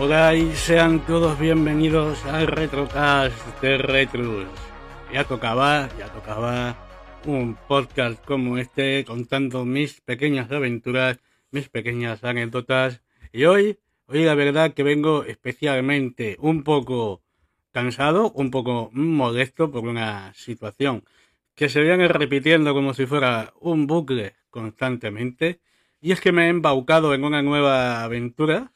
Hola y sean todos bienvenidos al Retrocast de Retrus. Ya tocaba, ya tocaba un podcast como este contando mis pequeñas aventuras, mis pequeñas anécdotas. Y hoy, hoy la verdad que vengo especialmente un poco cansado, un poco molesto por una situación que se viene repitiendo como si fuera un bucle constantemente. Y es que me he embaucado en una nueva aventura.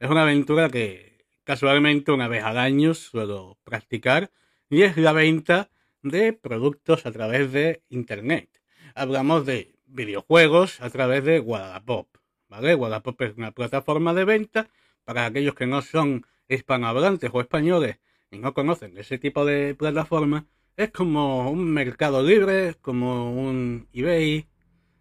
Es una aventura que casualmente una vez al año suelo practicar y es la venta de productos a través de Internet. Hablamos de videojuegos a través de Wallapop. ¿vale? Wallapop es una plataforma de venta para aquellos que no son hispanohablantes o españoles y no conocen ese tipo de plataforma. Es como un mercado libre, como un eBay,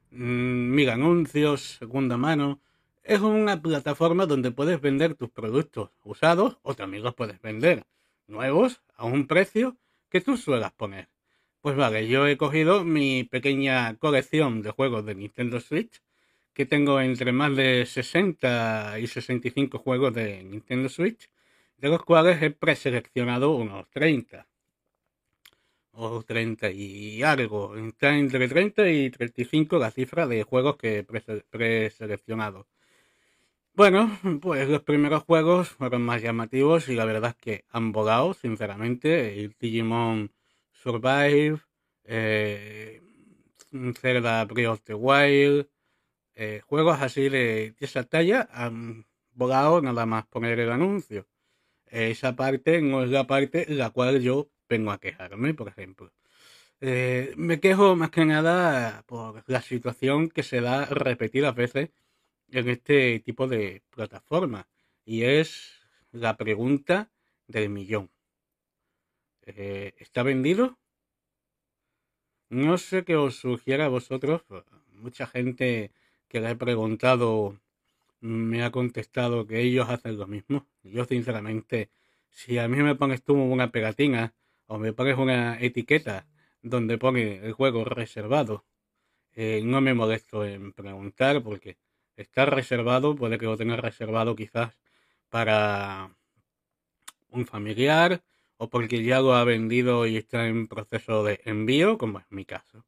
mm, mil anuncios, segunda mano. Es una plataforma donde puedes vender tus productos usados o también los puedes vender nuevos a un precio que tú suelas poner. Pues vale, yo he cogido mi pequeña colección de juegos de Nintendo Switch, que tengo entre más de 60 y 65 juegos de Nintendo Switch, de los cuales he preseleccionado unos 30. O 30 y algo. Está entre 30 y 35 la cifra de juegos que he preseleccionado. Bueno, pues los primeros juegos fueron más llamativos y la verdad es que han volado, sinceramente. Digimon Survive, eh, Zelda Breath of the Wild, eh, juegos así de, esa talla han volado nada más poner el anuncio. Esa parte no es la parte la cual yo vengo a quejarme, por ejemplo. Eh, me quejo más que nada por la situación que se da repetidas veces en este tipo de plataforma y es la pregunta del millón. Eh, ¿Está vendido? No sé qué os sugiera a vosotros. Mucha gente que le he preguntado me ha contestado que ellos hacen lo mismo. Yo sinceramente, si a mí me pones tú una pegatina o me pones una etiqueta donde pone el juego reservado, eh, no me molesto en preguntar porque está reservado, puede que lo tenga reservado quizás para un familiar o porque ya lo ha vendido y está en proceso de envío, como es mi caso.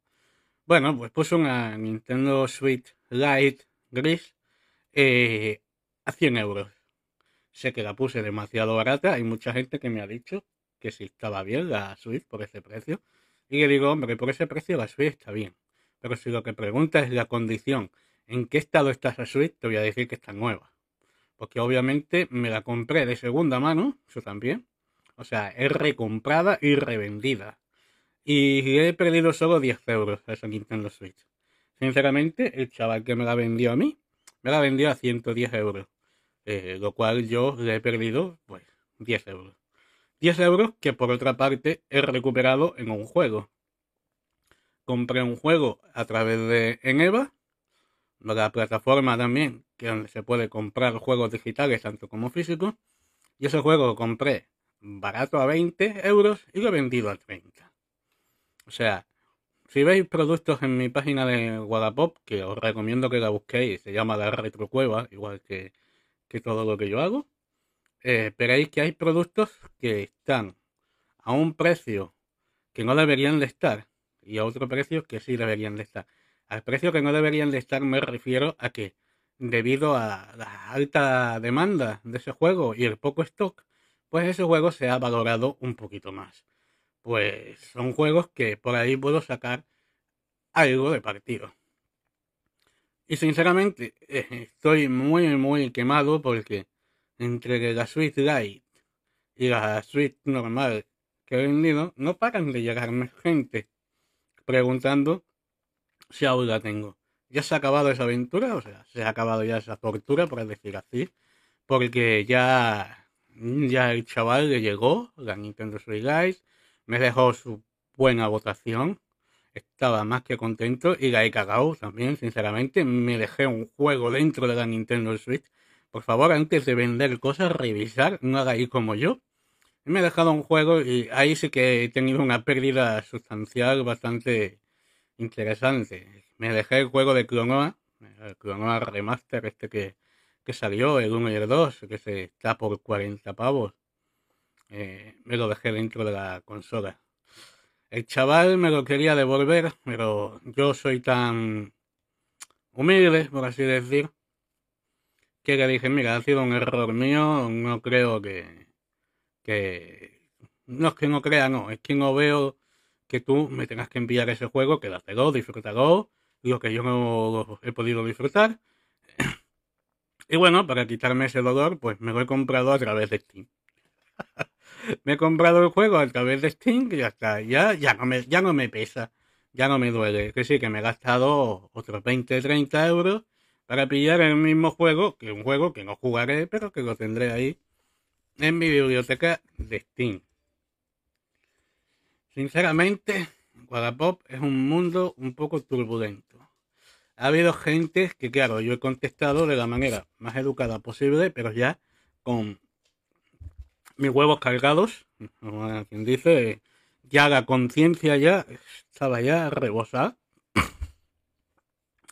Bueno, pues puse una Nintendo Switch Lite gris eh, a 100 euros. Sé que la puse demasiado barata, hay mucha gente que me ha dicho que si estaba bien la Switch por ese precio. Y le digo, hombre, por ese precio la Switch está bien. Pero si lo que pregunta es la condición ¿En qué estado está esa suite? Te voy a decir que está nueva. Porque obviamente me la compré de segunda mano, eso también. O sea, es recomprada y revendida. Y he perdido solo 10 euros a esa Nintendo Switch. Sinceramente, el chaval que me la vendió a mí, me la vendió a 110 euros. Eh, lo cual yo le he perdido, pues, 10 euros. 10 euros que por otra parte he recuperado en un juego. Compré un juego a través de Eneva la plataforma también, que se puede comprar juegos digitales tanto como físicos. Y ese juego lo compré barato a 20 euros y lo he vendido a 30. O sea, si veis productos en mi página de Wallapop, que os recomiendo que la busquéis, se llama la retrocueva, igual que, que todo lo que yo hago, eh, que hay productos que están a un precio que no deberían de estar y a otro precio que sí deberían de estar. Al precio que no deberían de estar me refiero a que debido a la alta demanda de ese juego y el poco stock, pues ese juego se ha valorado un poquito más. Pues son juegos que por ahí puedo sacar algo de partido. Y sinceramente eh, estoy muy muy quemado porque entre la Switch Lite y la Switch normal que he vendido no paran de llegarme gente preguntando si aún la tengo. Ya se ha acabado esa aventura, o sea, se ha acabado ya esa tortura, por decir así, porque ya, ya el chaval le llegó, la Nintendo Switch Guys, me dejó su buena votación, estaba más que contento y la he cagado también, sinceramente, me dejé un juego dentro de la Nintendo Switch. Por favor, antes de vender cosas, revisar, no hagáis como yo. Me he dejado un juego y ahí sí que he tenido una pérdida sustancial bastante interesante. Me dejé el juego de Clonoa, el Clonoa Remaster este que, que salió, el 1 y el 2, que se está por 40 pavos. Eh, me lo dejé dentro de la consola. El chaval me lo quería devolver, pero yo soy tan humilde, por así decir, que le dije, mira, ha sido un error mío, no creo que... que no es que no crea, no, es que no veo que tú me tengas que enviar ese juego, quédatelo, disfrútalo, lo que yo no he podido disfrutar. y bueno, para quitarme ese dolor, pues me lo he comprado a través de Steam. me he comprado el juego a través de Steam y ya está. Ya, ya, no me, ya no me pesa. Ya no me duele. Que sí, que me he gastado otros 20, 30 euros para pillar el mismo juego, que un juego que no jugaré, pero que lo tendré ahí en mi biblioteca de Steam. Sinceramente, Wallapop es un mundo un poco turbulento. Ha habido gente que, claro, yo he contestado de la manera más educada posible, pero ya con mis huevos cargados, como quien dice, ya la conciencia ya estaba ya rebosada.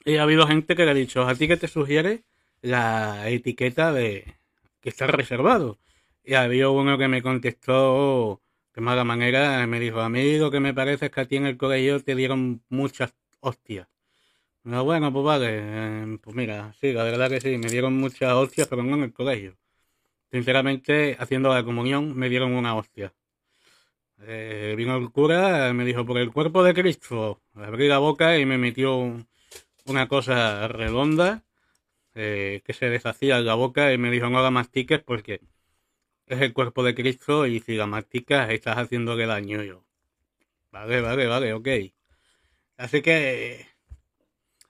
Y ha habido gente que le ha dicho, ¿a ti que te sugiere la etiqueta de que está reservado? Y ha habido uno que me contestó de mala manera, me dijo, a mí lo que me parece es que a ti en el colegio te dieron muchas hostias. No, bueno, pues vale, eh, pues mira, sí, la verdad que sí, me dieron muchas hostias, pero no en el colegio. Sinceramente, haciendo la comunión, me dieron una hostia. Eh, vino el cura, me dijo, por el cuerpo de Cristo, abrí la boca y me metió una cosa redonda eh, que se deshacía en la boca y me dijo, no haga mastiques porque es el cuerpo de Cristo y si la masticas estás haciéndole daño yo. Vale, vale, vale, ok. Así que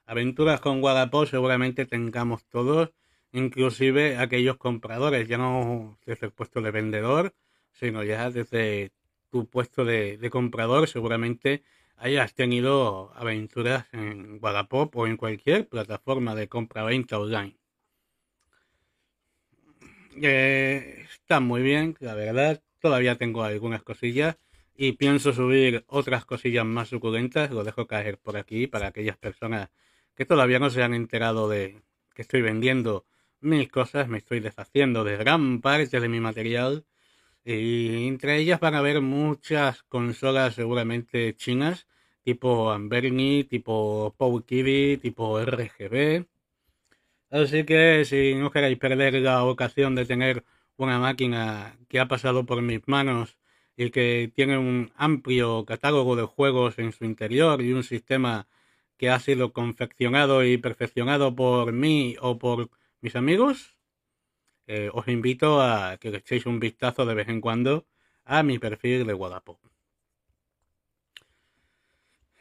aventuras con Guadapó seguramente tengamos todos inclusive aquellos compradores, ya no desde el puesto de vendedor, sino ya desde tu puesto de, comprador, seguramente hayas tenido aventuras en Wallapop o en cualquier plataforma de compra-venta online. Eh, está muy bien, la verdad. Todavía tengo algunas cosillas y pienso subir otras cosillas más suculentas. Lo dejo caer por aquí para aquellas personas que todavía no se han enterado de que estoy vendiendo mis cosas, me estoy deshaciendo de gran parte de mi material. Y entre ellas van a haber muchas consolas seguramente chinas, tipo Amberni, tipo PowKiwi, tipo RGB. Así que si no queréis perder la ocasión de tener una máquina que ha pasado por mis manos y que tiene un amplio catálogo de juegos en su interior y un sistema que ha sido confeccionado y perfeccionado por mí o por mis amigos, eh, os invito a que le echéis un vistazo de vez en cuando a mi perfil de Wallapop.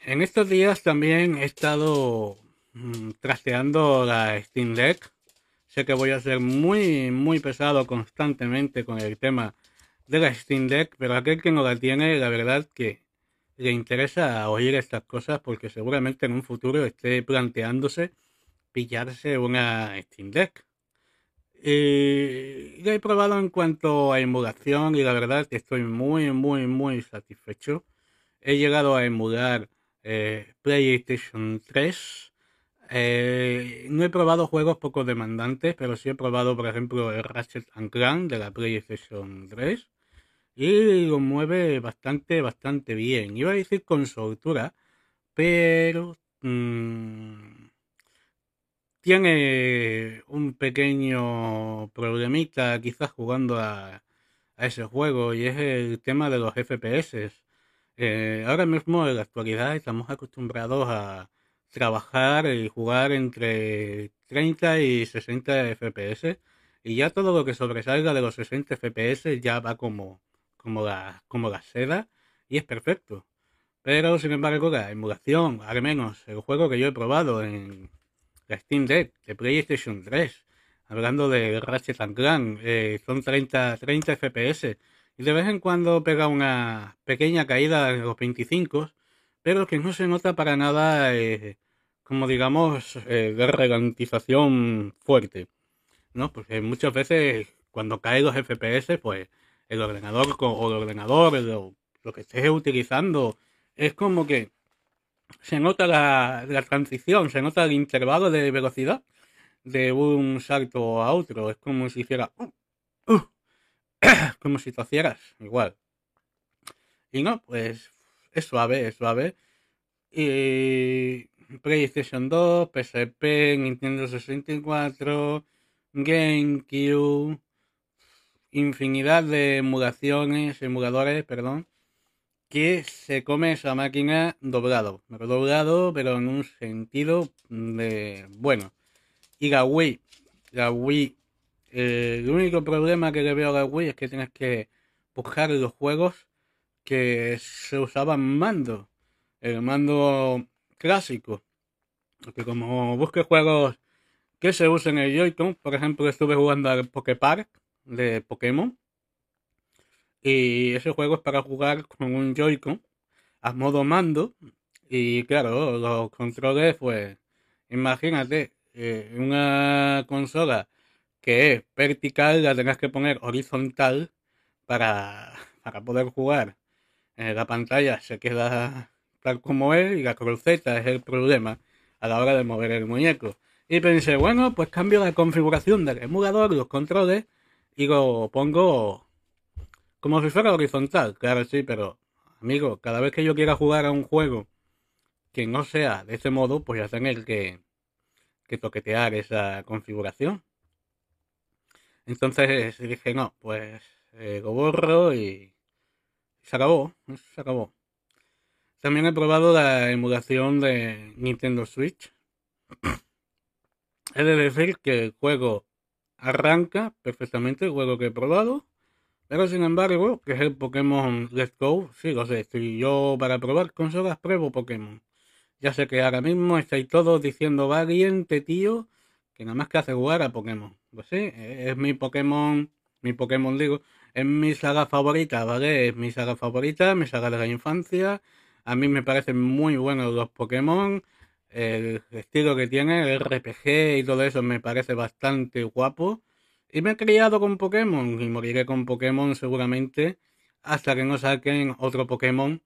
En estos días también he estado mm, trasteando la Steam Deck. Sé que voy a ser muy, muy pesado constantemente con el tema de la Steam Deck, pero aquel que no la tiene, la verdad que le interesa oír estas cosas porque seguramente en un futuro esté planteándose pillarse una Steam Deck. Y lo he probado en cuanto a emulación y la verdad que estoy muy, muy, muy satisfecho. He llegado a emular eh, PlayStation 3. Eh, no he probado juegos poco demandantes, pero sí he probado, por ejemplo, el Ratchet Clank de la PlayStation 3. Y lo mueve bastante, bastante bien. Iba a decir con soltura, pero... Mmm, tiene un pequeño problemita quizás jugando a, ese juego y es el tema de los FPS. Eh, ahora mismo en la actualidad estamos acostumbrados a trabajar y jugar entre 30 y 60 FPS y ya todo lo que sobresalga de los 60 FPS ya va como, como, la, como la seda y es perfecto. Pero sin embargo la emulación, al menos el juego que yo he probado en la Steam Deck de PlayStation 3, hablando de Ratchet Clank, eh, son 30, 30 FPS y de vez en cuando pega una pequeña caída en los 25, pero que no se nota para nada eh, como digamos eh, de ralentización fuerte, ¿no? Porque muchas veces cuando cae los FPS, pues el ordenador o el ordenador, lo, que estés utilizando, es como que se nota la, transición, se nota el intervalo de velocidad de un salto a otro. Es como si hiciera... Uh, uh, como si hicieras igual. Y no, pues es suave, es suave. Y PlayStation 2, PSP, Nintendo 64, GameCube, infinidad de emulaciones, emuladores, perdón, que se come esa máquina doblado, pero doblado, pero en un sentido de bueno. Y la Wii, eh, el único problema que le veo a la es que tienes que buscar los juegos que se usaban mando, el mando clásico. Porque como busque juegos que se usen en el Joy-Con, por ejemplo, estuve jugando al Poképark de Pokémon. Y ese juego es para jugar con un Joy-Con a modo mando. Y claro, los controles, pues, imagínate, eh, una consola que es vertical la tengas que poner horizontal para, para poder jugar. Eh, la pantalla se queda tal como es y la cruceta es el problema a la hora de mover el muñeco. Y pensé, bueno, pues cambio la configuración del emulador, los controles, y lo pongo como si fuera horizontal. Claro, sí, pero amigo, cada vez que yo quiera jugar a un juego que no sea de ese modo, pues ya tener que, que toquetear esa configuración. Entonces dije, no, pues eh, lo borro y se acabó, se acabó. También he probado la emulación de Nintendo Switch. He de decir que el juego arranca perfectamente, el juego que he probado. Pero sin embargo, que es el Pokémon Let's Go, sí, lo sé, si yo para probar consolas pruebo Pokémon. Ya sé que ahora mismo estáis todos diciendo valiente, tío, que nada más que hace jugar a Pokémon. Pues sí, es mi Pokémon, mi Pokémon digo, es mi saga favorita, ¿vale? Es mi saga favorita, mi saga de la infancia, a mí me parecen muy buenos los Pokémon. El estilo que tiene, el RPG y todo eso me parece bastante guapo. Y me he criado con Pokémon y moriré con Pokémon seguramente hasta que no saquen otro Pokémon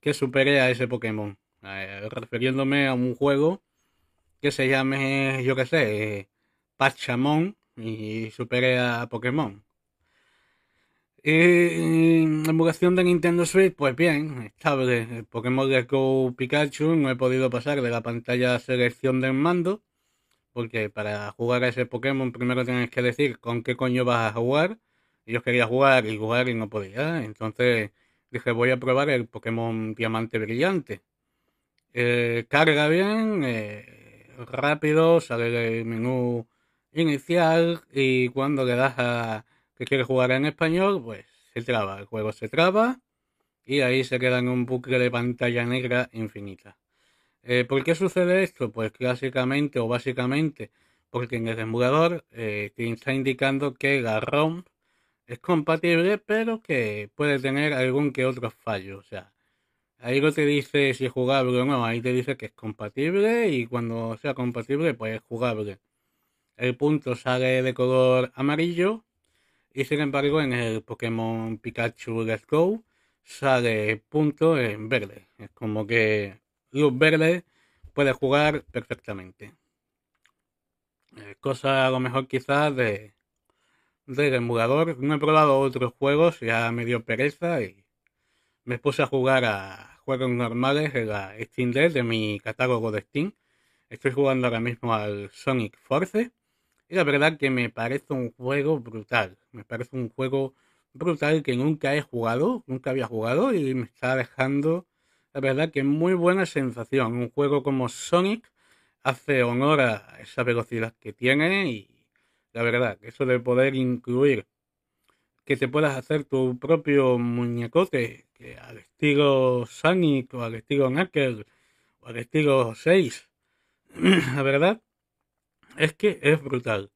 que supere a ese Pokémon. Eh, refiriéndome a un juego que se llame, yo qué sé, Pachamon y supere a Pokémon. Y la emulación de Nintendo Switch, pues bien, estable. El Pokémon de Go Pikachu no he podido pasar de la pantalla selección del mando, porque para jugar a ese Pokémon primero tienes que decir con qué coño vas a jugar. Y yo quería jugar y jugar y no podía. Entonces dije, voy a probar el Pokémon Diamante Brillante. Eh, carga bien, eh, rápido, sale el menú inicial y cuando le das a que quiere jugar en español, pues se traba, el juego se traba y ahí se queda en un bucle de pantalla negra infinita. Eh, ¿Por qué sucede esto? Pues clásicamente o básicamente porque en el emulador eh, te está indicando que la ROM es compatible pero que puede tener algún que otro fallo. O sea, ahí no te dice si es jugable o no, ahí te dice que es compatible y cuando sea compatible pues es jugable. El punto sale de color amarillo y sin embargo, en el Pokémon Pikachu Let's Go sale punto en verde. Es como que luz verde puede jugar perfectamente. cosa a lo mejor quizás de del emulador. No he probado otros juegos, ya me dio pereza y me puse a jugar a juegos normales en la Steam Deck de mi catálogo de Steam. Estoy jugando ahora mismo al Sonic Force y la verdad que me parece un juego brutal. Me parece un juego brutal que nunca he jugado, nunca había jugado y me está dejando, la verdad que muy buena sensación. Un juego como Sonic hace honor a esa velocidad que tiene y la verdad, eso de poder incluir que te puedas hacer tu propio muñecote, que al estilo Sonic o al estilo Knuckles o al estilo 6, la verdad es que es brutal.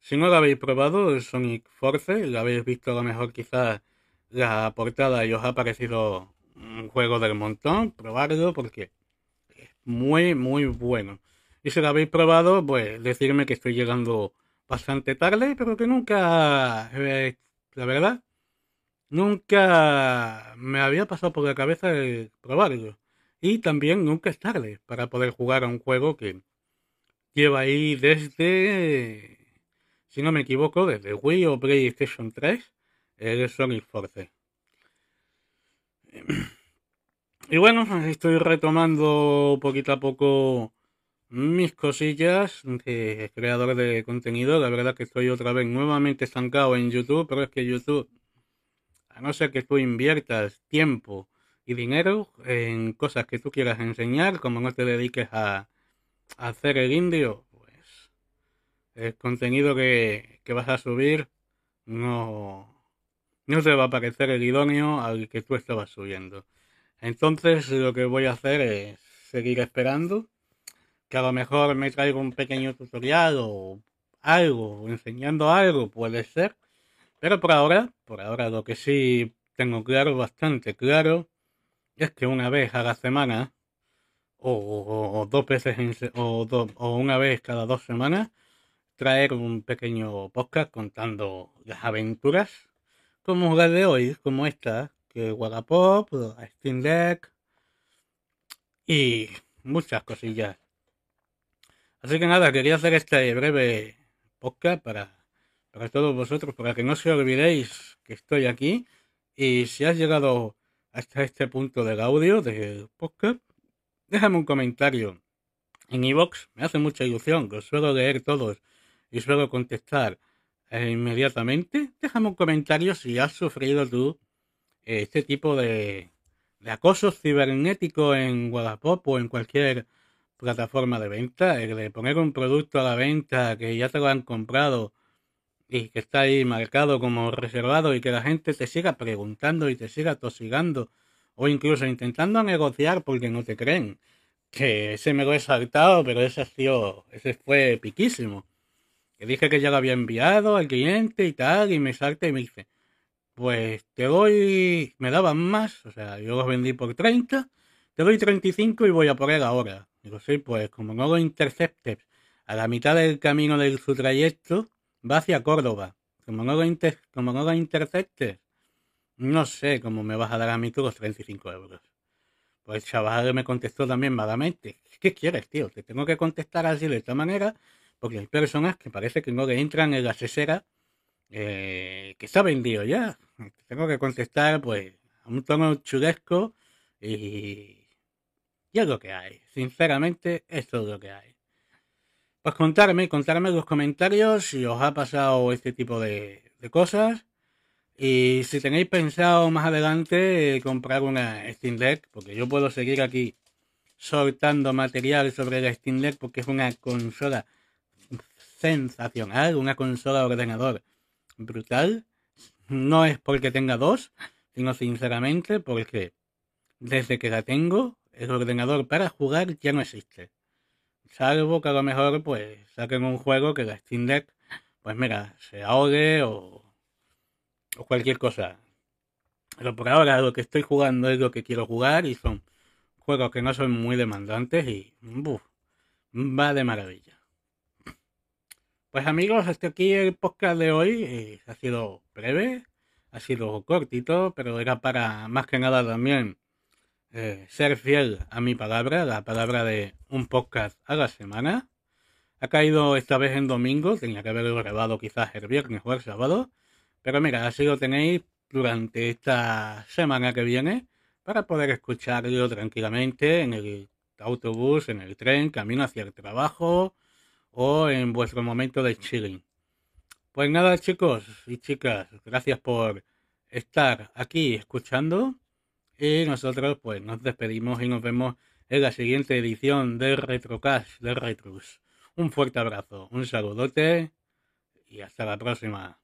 Si no lo habéis probado, Sonic Force, lo habéis visto a lo mejor quizás la portada y os ha parecido un juego del montón, probadlo porque es muy, muy bueno. Y si lo habéis probado, pues decirme que estoy llegando bastante tarde, pero que nunca, eh, la verdad, nunca me había pasado por la cabeza el probarlo. Y también nunca es tarde para poder jugar a un juego que lleva ahí desde, si no me equivoco, desde Wii o PlayStation 3, el Sonic Force. Y bueno, estoy retomando poquito a poco mis cosillas de creador de contenido. La verdad que estoy otra vez nuevamente estancado en YouTube, pero es que YouTube, a no ser que tú inviertas tiempo y dinero en cosas que tú quieras enseñar, como no te dediques a, hacer el indio, pues el contenido que, que vas a subir no, no te va a parecer el idóneo al que tú estabas subiendo. Entonces lo que voy a hacer es seguir esperando que a lo mejor me traiga un pequeño tutorial o algo, enseñando algo, puede ser. Pero por ahora, por ahora lo que sí tengo claro, bastante claro, es que una vez a la semana, o, dos veces, o, o una vez cada dos semanas, traer un pequeño podcast contando las aventuras, como la de hoy, como esta, que Wallapop, Steam Deck y muchas cosillas. Así que nada, quería hacer este breve podcast para, para todos vosotros, para que no se olvidéis que estoy aquí. Y si has llegado hasta este punto del audio del podcast, déjame un comentario en iVoox. Me hace mucha ilusión, que os suelo leer todos y suelo contestar eh, inmediatamente. Déjame un comentario si has sufrido tú este tipo de, de acoso cibernético en Wallapop o en cualquier plataforma de venta, el de poner un producto a la venta que ya te lo han comprado y que está ahí marcado como reservado y que la gente te siga preguntando y te siga tosigando o incluso intentando negociar porque no te creen. Que ese me lo he saltado, pero ese, sido, ese fue piquísimo. Que dije que ya lo había enviado al cliente y tal, y me salta y me dice, pues te doy, me daban más, o sea, yo los vendí por 30, te doy 35 y voy a por él ahora. Digo, sí, pues como no lo interceptes a la mitad del camino de su trayecto, va hacia Córdoba. Como no lo, como no lo interceptes, no sé cómo me vas a dar a mí tú los 35 euros. Pues el chaval me contestó también vagamente. ¿Qué quieres, tío? Te tengo que contestar así de esta manera, porque hay personas que parece que no le entran en la cesera eh, que está vendido ya. Tengo que contestar, pues, a un tono chulesco y, y es lo que hay. Sinceramente, es lo que hay. Pues contarme, contarme en los comentarios si os ha pasado este tipo de, cosas. Y si tenéis pensado más adelante comprar una Steam Deck, porque yo puedo seguir aquí soltando material sobre la Steam Deck porque es una consola sensacional, una consola de ordenador brutal. No es porque tenga dos, sino sinceramente porque desde que la tengo, el ordenador para jugar ya no existe. Salvo que a lo mejor pues saquen un juego que la Steam Deck, pues mira, se ahogue o, o cualquier cosa. Pero por ahora lo que estoy jugando es lo que quiero jugar y son juegos que no son muy demandantes y va de maravilla. Pues amigos, hasta aquí el podcast de hoy. Eh, ha sido breve, ha sido cortito, pero era para más que nada también eh, ser fiel a mi palabra, la palabra de un podcast a la semana. Ha caído esta vez en domingo, tenía que haberlo grabado quizás el viernes o el sábado, pero mira, así lo tenéis durante esta semana que viene para poder escucharlo tranquilamente en el autobús, en el tren, camino hacia el trabajo o en vuestro momento de chilling. Pues nada chicos y chicas, gracias por estar aquí escuchando y nosotros pues nos despedimos y nos vemos en la siguiente edición de Retrocast de Retrus. Un fuerte abrazo, un saludote y hasta la próxima.